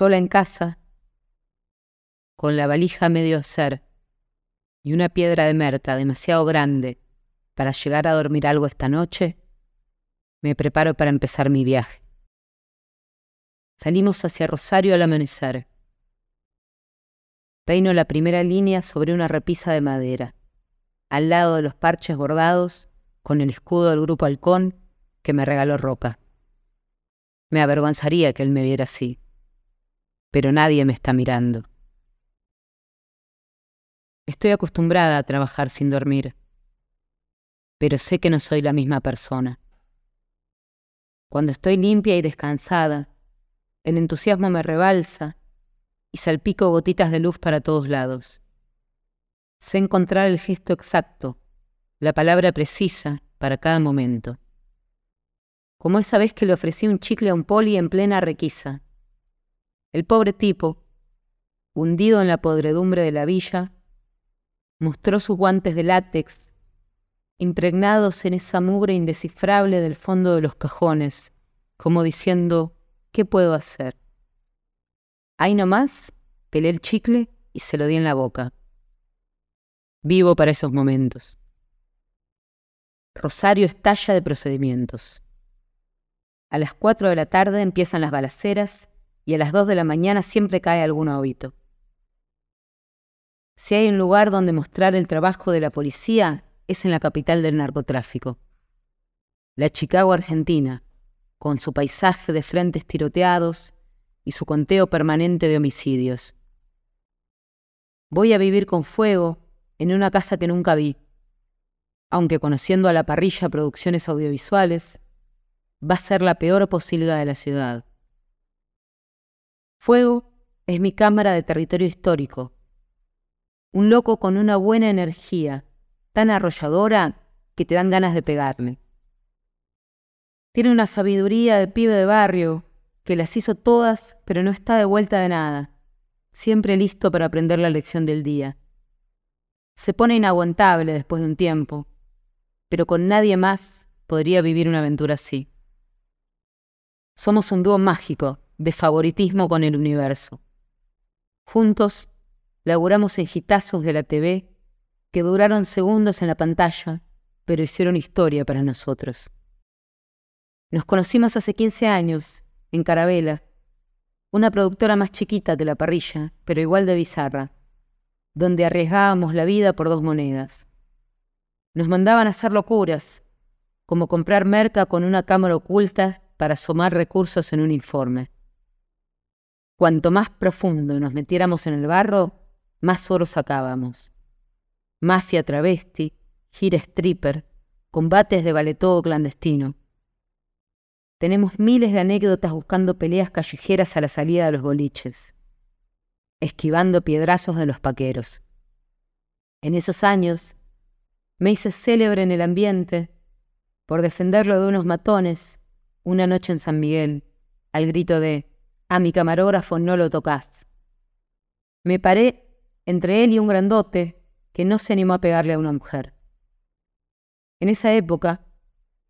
sola en casa, con la valija medio hacer y una piedra de merca demasiado grande para llegar a dormir algo esta noche, me preparo para empezar mi viaje. Salimos hacia Rosario al amanecer. Peino la primera línea sobre una repisa de madera, al lado de los parches bordados con el escudo del grupo Halcón que me regaló Roca. Me avergonzaría que él me viera así, pero nadie me está mirando. Estoy acostumbrada a trabajar sin dormir, pero sé que no soy la misma persona. Cuando estoy limpia y descansada, el entusiasmo me rebalsa y salpico gotitas de luz para todos lados. Sé encontrar el gesto exacto, la palabra precisa para cada momento. Como esa vez que le ofrecí un chicle a un poli en plena requisa. El pobre tipo, hundido en la podredumbre de la villa, mostró sus guantes de látex, impregnados en esa mugre indescifrable del fondo de los cajones, como diciendo, ¿qué puedo hacer? Ahí nomás, pelé el chicle y se lo di en la boca. Vivo para esos momentos. Rosario estalla de procedimientos. A las cuatro de la tarde empiezan las balaceras y a las dos de la mañana siempre cae algún óbito. Si hay un lugar donde mostrar el trabajo de la policía, es en la capital del narcotráfico. La Chicago Argentina, con su paisaje de frentes tiroteados y su conteo permanente de homicidios. Voy a vivir con fuego en una casa que nunca vi, aunque conociendo a la parrilla producciones audiovisuales, va a ser la peor posilga de la ciudad. Fuego es mi cámara de territorio histórico, un loco con una buena energía, tan arrolladora que te dan ganas de pegarme. Tiene una sabiduría de pibe de barrio que las hizo todas, pero no está de vuelta de nada, siempre listo para aprender la lección del día. Se pone inaguantable después de un tiempo, pero con nadie más podría vivir una aventura así. Somos un dúo mágico de favoritismo con el universo. Juntos laburamos en gitazos de la TV que duraron segundos en la pantalla, pero hicieron historia para nosotros. Nos conocimos hace 15 años, en Carabela, una productora más chiquita que la parrilla, pero igual de bizarra, donde arriesgábamos la vida por dos monedas. Nos mandaban a hacer locuras, como comprar merca con una cámara oculta para asomar recursos en un informe. Cuanto más profundo nos metiéramos en el barro, más oro sacábamos. Mafia travesti, gira stripper, combates de baletodo clandestino. Tenemos miles de anécdotas buscando peleas callejeras a la salida de los boliches, esquivando piedrazos de los paqueros. En esos años me hice célebre en el ambiente por defenderlo de unos matones una noche en San Miguel, al grito de A mi camarógrafo no lo tocas. Me paré entre él y un grandote que no se animó a pegarle a una mujer. En esa época,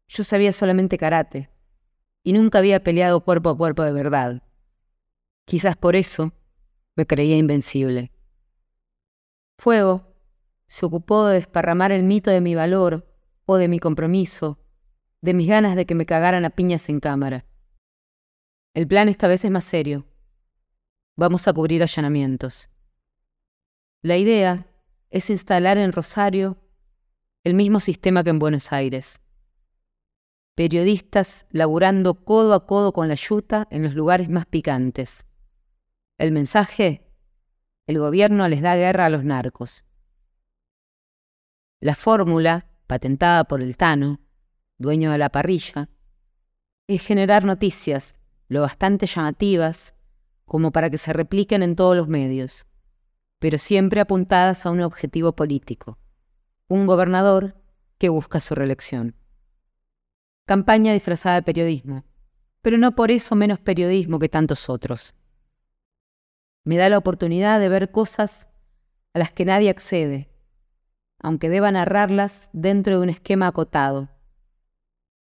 yo sabía solamente karate y nunca había peleado cuerpo a cuerpo de verdad. Quizás por eso me creía invencible. Fuego se ocupó de desparramar el mito de mi valor o de mi compromiso, de mis ganas de que me cagaran a piñas en cámara. El plan esta vez es más serio. Vamos a cubrir allanamientos. La idea es instalar en Rosario el mismo sistema que en Buenos Aires. Periodistas laburando codo a codo con la yuta en los lugares más picantes. El mensaje, el gobierno les da guerra a los narcos. La fórmula, patentada por el Tano, dueño de la parrilla, es generar noticias lo bastante llamativas como para que se repliquen en todos los medios pero siempre apuntadas a un objetivo político, un gobernador que busca su reelección. Campaña disfrazada de periodismo, pero no por eso menos periodismo que tantos otros. Me da la oportunidad de ver cosas a las que nadie accede, aunque deba narrarlas dentro de un esquema acotado.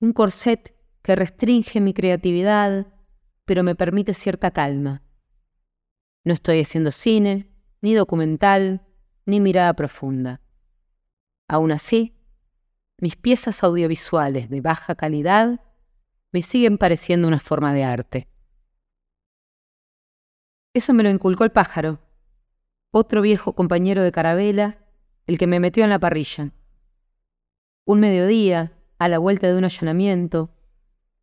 Un corset que restringe mi creatividad, pero me permite cierta calma No estoy haciendo cine, ni documental, ni mirada profunda. Aún así, mis piezas audiovisuales de baja calidad me siguen pareciendo una forma de arte. Eso me lo inculcó el pájaro, otro viejo compañero de carabela, el que me metió en la parrilla. Un mediodía, a la vuelta de un allanamiento,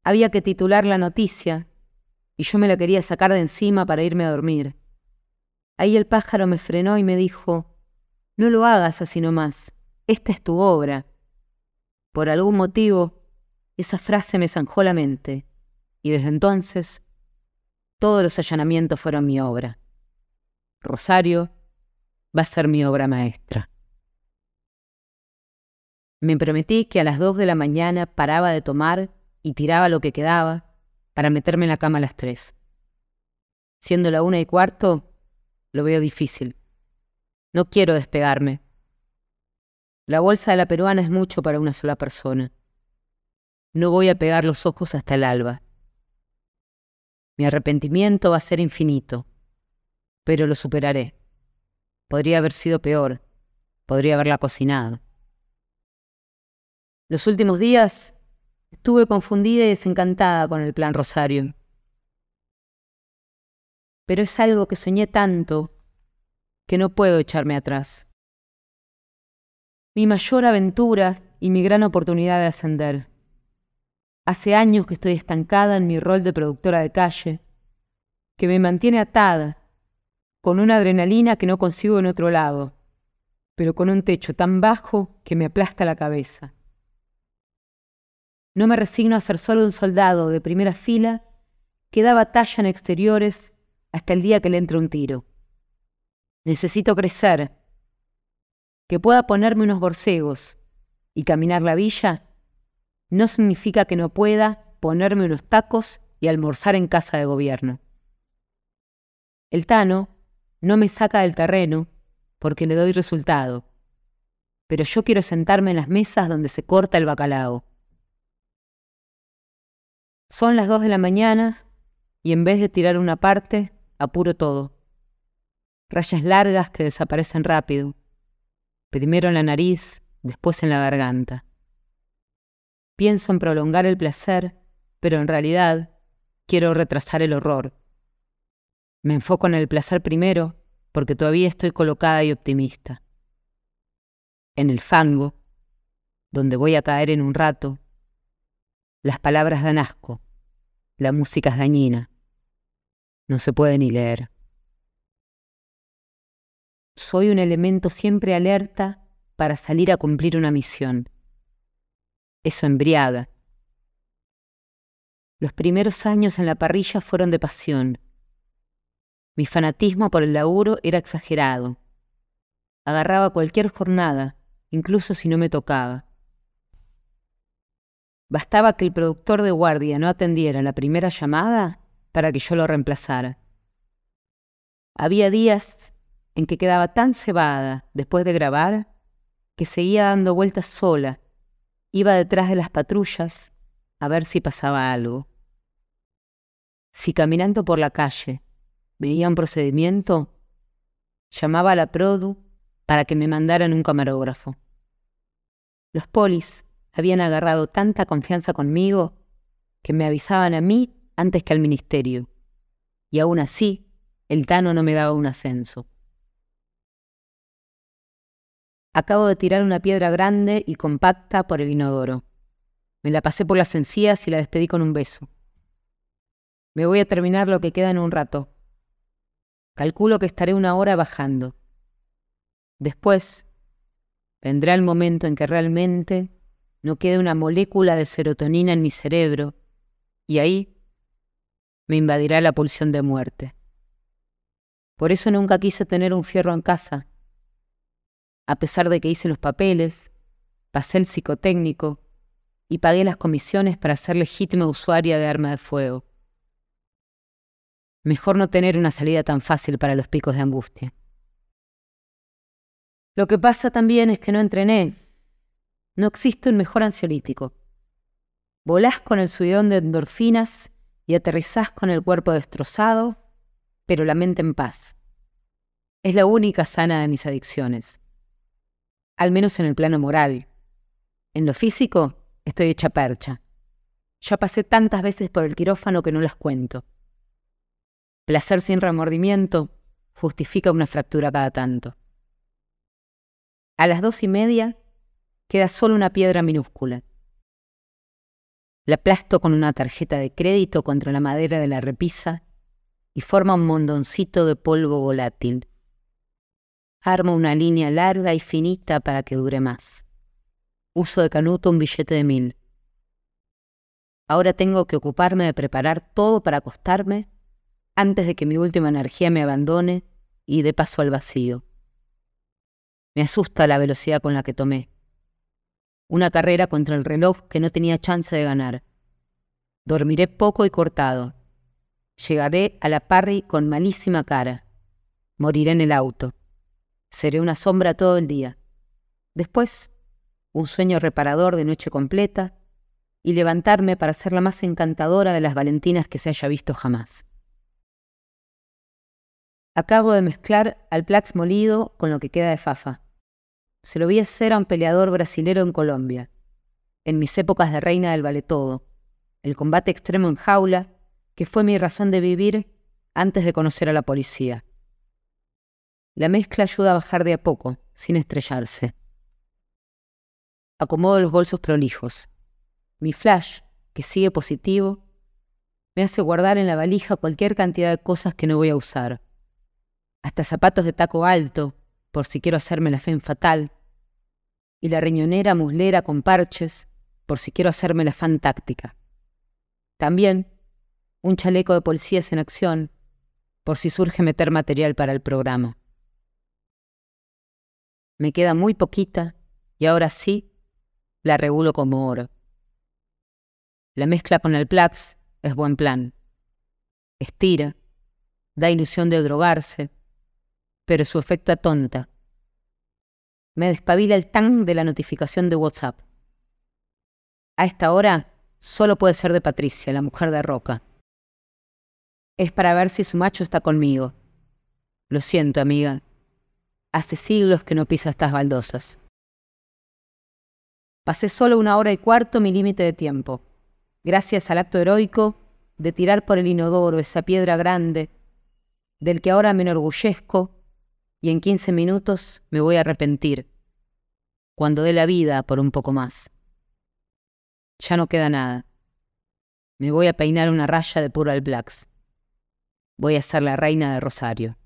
había que titular la noticia y yo me la quería sacar de encima para irme a dormir. Ahí el pájaro me frenó y me dijo, no lo hagas así nomás, esta es tu obra. Por algún motivo, esa frase me zanjó la mente, y desde entonces todos los allanamientos fueron mi obra. Rosario va a ser mi obra maestra. Me prometí que a las dos de la mañana paraba de tomar y tiraba lo que quedaba para meterme en la cama a las tres. Siendo la una y cuarto, lo veo difícil. No quiero despegarme. La bolsa de la peruana es mucho para una sola persona. No voy a pegar los ojos hasta el alba. Mi arrepentimiento va a ser infinito, pero lo superaré. Podría haber sido peor, podría haberla cocinado. Los últimos días estuve confundida y desencantada con el plan Rosario. Pero es algo que soñé tanto que no puedo echarme atrás. Mi mayor aventura y mi gran oportunidad de ascender. Hace años que estoy estancada en mi rol de productora de calle, que me mantiene atada, con una adrenalina que no consigo en otro lado, pero con un techo tan bajo que me aplasta la cabeza. No me resigno a ser solo un soldado de primera fila que da batalla en exteriores hasta el día que le entre un tiro. Necesito crecer, que pueda ponerme unos borcegos y caminar la villa no significa que no pueda ponerme unos tacos y almorzar en casa de gobierno. El Tano no me saca del terreno porque le doy resultado, pero yo quiero sentarme en las mesas donde se corta el bacalao. Son las dos de la mañana y en vez de tirar una parte, apuro todo. Rayas largas que desaparecen rápido, primero en la nariz, después en la garganta. Pienso en prolongar el placer, pero en realidad quiero retrasar el horror. Me enfoco en el placer primero porque todavía estoy colocada y optimista. En el fango, donde voy a caer en un rato, las palabras dan asco, la música es dañina, no se puede ni leer. Soy un elemento siempre alerta para salir a cumplir una misión eso embriaga. Los primeros años en la parrilla fueron de pasión. Mi fanatismo por el laburo era exagerado. Agarraba cualquier jornada, incluso si no me tocaba. Bastaba que el productor de guardia no atendiera la primera llamada para que yo lo reemplazara. Había días en que quedaba tan cebada después de grabar que seguía dando vueltas sola Iba detrás de las patrullas a ver si pasaba algo. Si caminando por la calle veía un procedimiento, llamaba a la Produ para que me mandaran un camarógrafo. Los polis habían agarrado tanta confianza conmigo que me avisaban a mí antes que al ministerio, y aún así el Tano no me daba un ascenso. Acabo de tirar una piedra grande y compacta por el inodoro. Me la pasé por las encías y la despedí con un beso. Me voy a terminar lo que queda en un rato. Calculo que estaré una hora bajando. Después vendrá el momento en que realmente no quede una molécula de serotonina en mi cerebro y ahí me invadirá la pulsión de muerte. Por eso nunca quise tener un fierro en casa a pesar de que hice los papeles, pasé el psicotécnico y pagué las comisiones para ser legítima usuaria de arma de fuego. Mejor no tener una salida tan fácil para los picos de angustia. Lo que pasa también es que no entrené. No existe un mejor ansiolítico. Volás con el subidón de endorfinas y aterrizás con el cuerpo destrozado pero la mente en paz. Es la única sana de mis adicciones. Al menos en el plano moral. En lo físico, estoy hecha percha. Ya pasé tantas veces por el quirófano que no las cuento. Placer sin remordimiento justifica una fractura cada tanto. A las dos y media queda solo una piedra minúscula. La aplasto con una tarjeta de crédito contra la madera de la repisa y forma un mondoncito de polvo volátil. Armo una línea larga y finita para que dure más. Uso de canuto un billete de mil. Ahora tengo que ocuparme de preparar todo para acostarme antes de que mi última energía me abandone y dé paso al vacío. Me asusta la velocidad con la que tomé. Una carrera contra el reloj que no tenía chance de ganar. Dormiré poco y cortado. Llegaré a la parry con malísima cara. Moriré en el auto. Seré una sombra todo el día. Después, un sueño reparador de noche completa y levantarme para ser la más encantadora de las Valentinas que se haya visto jamás. Acabo de mezclar al Plax molido con lo que queda de Fafa. Se lo vi hacer a un peleador brasilero en Colombia, en mis épocas de reina del vale todo, el combate extremo en jaula, que fue mi razón de vivir antes de conocer a la policía. La mezcla ayuda a bajar de a poco, sin estrellarse. Acomodo los bolsos prolijos. Mi flash, que sigue positivo, me hace guardar en la valija cualquier cantidad de cosas que no voy a usar hasta zapatos de taco alto, por si quiero hacerme la fe fatal, y la riñonera muslera con parches, por si quiero hacerme la fan táctica. También un chaleco de policías en acción, por si surge meter material para el programa. Me queda muy poquita y ahora sí la regulo como oro. La mezcla con el Plax es buen plan. Estira, da ilusión de drogarse, pero su efecto atonta. Me despabila el tan de la notificación de WhatsApp. A esta hora solo puede ser de Patricia, la mujer de Roca. Es para ver si su macho está conmigo. Lo siento, amiga. Hace siglos que no pisa estas baldosas. Pasé solo una hora y cuarto mi límite de tiempo, gracias al acto heroico de tirar por el inodoro esa piedra grande, del que ahora me enorgullezco y en 15 minutos me voy a arrepentir, cuando dé la vida por un poco más. Ya no queda nada. Me voy a peinar una raya de puro al blacks. Voy a ser la reina de Rosario.